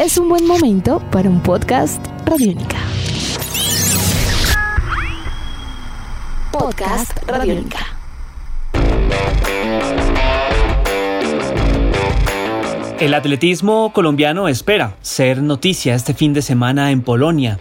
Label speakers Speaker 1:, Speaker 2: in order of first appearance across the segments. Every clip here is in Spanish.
Speaker 1: es un buen momento para un podcast Radiónica. Podcast Radiónica.
Speaker 2: El atletismo colombiano espera ser noticia este fin de semana en Polonia.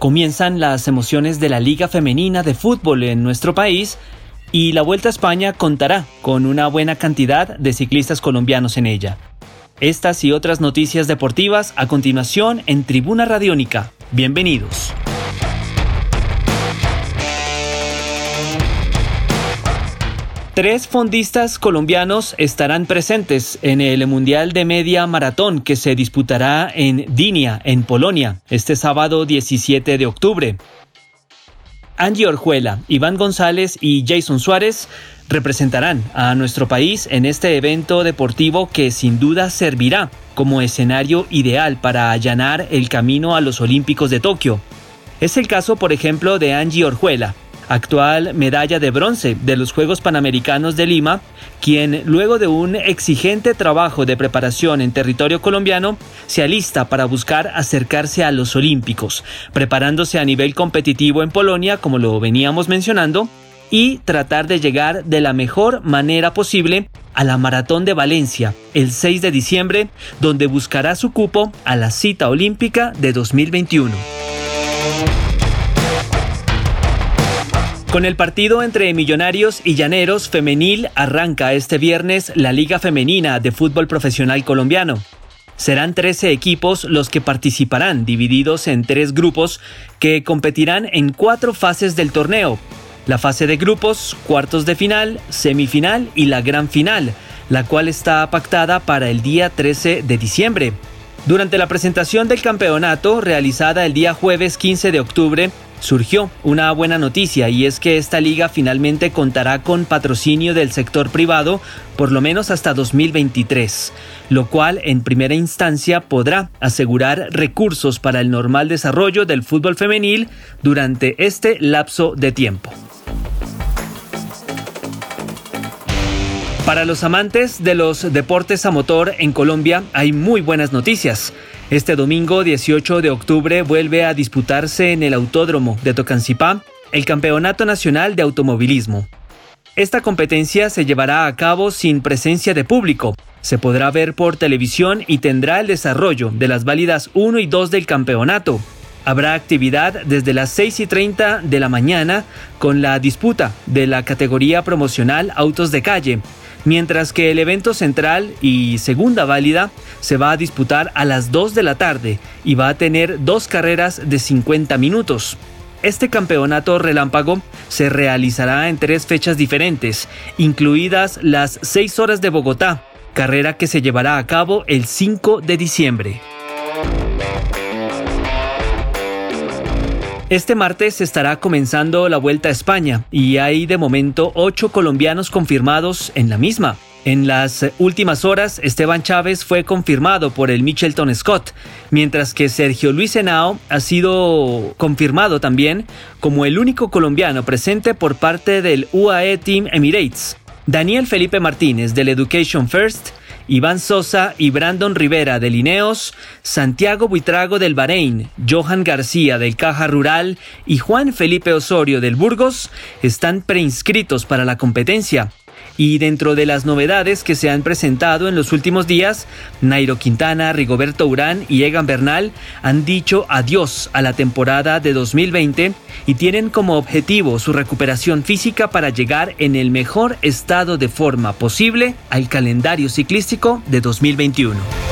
Speaker 2: Comienzan las emociones de la Liga Femenina de Fútbol en nuestro país y la Vuelta a España contará con una buena cantidad de ciclistas colombianos en ella. Estas y otras noticias deportivas a continuación en Tribuna Radiónica. Bienvenidos. Tres fondistas colombianos estarán presentes en el Mundial de Media Maratón que se disputará en Dinia, en Polonia, este sábado 17 de octubre. Angie Orjuela, Iván González y Jason Suárez representarán a nuestro país en este evento deportivo que sin duda servirá como escenario ideal para allanar el camino a los Olímpicos de Tokio. Es el caso, por ejemplo, de Angie Orjuela, actual medalla de bronce de los Juegos Panamericanos de Lima, quien luego de un exigente trabajo de preparación en territorio colombiano, se alista para buscar acercarse a los Olímpicos, preparándose a nivel competitivo en Polonia, como lo veníamos mencionando, y tratar de llegar de la mejor manera posible a la Maratón de Valencia el 6 de diciembre, donde buscará su cupo a la cita olímpica de 2021. Con el partido entre Millonarios y Llaneros Femenil arranca este viernes la Liga Femenina de Fútbol Profesional Colombiano. Serán 13 equipos los que participarán, divididos en tres grupos que competirán en cuatro fases del torneo. La fase de grupos, cuartos de final, semifinal y la gran final, la cual está pactada para el día 13 de diciembre. Durante la presentación del campeonato, realizada el día jueves 15 de octubre, surgió una buena noticia y es que esta liga finalmente contará con patrocinio del sector privado por lo menos hasta 2023, lo cual en primera instancia podrá asegurar recursos para el normal desarrollo del fútbol femenil durante este lapso de tiempo. Para los amantes de los deportes a motor en Colombia hay muy buenas noticias. Este domingo 18 de octubre vuelve a disputarse en el Autódromo de Tocancipá el Campeonato Nacional de Automovilismo. Esta competencia se llevará a cabo sin presencia de público. Se podrá ver por televisión y tendrá el desarrollo de las válidas 1 y 2 del campeonato. Habrá actividad desde las 6 y 30 de la mañana con la disputa de la categoría promocional Autos de Calle, mientras que el evento central y segunda válida se va a disputar a las 2 de la tarde y va a tener dos carreras de 50 minutos. Este campeonato relámpago se realizará en tres fechas diferentes, incluidas las 6 horas de Bogotá, carrera que se llevará a cabo el 5 de diciembre. Este martes estará comenzando la Vuelta a España y hay de momento ocho colombianos confirmados en la misma. En las últimas horas, Esteban Chávez fue confirmado por el Michelton Scott, mientras que Sergio Luis Henao ha sido confirmado también como el único colombiano presente por parte del UAE Team Emirates. Daniel Felipe Martínez del Education First Iván Sosa y Brandon Rivera de Lineos, Santiago Buitrago del Bahrein, Johan García del Caja Rural y Juan Felipe Osorio del Burgos están preinscritos para la competencia. Y dentro de las novedades que se han presentado en los últimos días, Nairo Quintana, Rigoberto Urán y Egan Bernal han dicho adiós a la temporada de 2020 y tienen como objetivo su recuperación física para llegar en el mejor estado de forma posible al calendario ciclístico de 2021.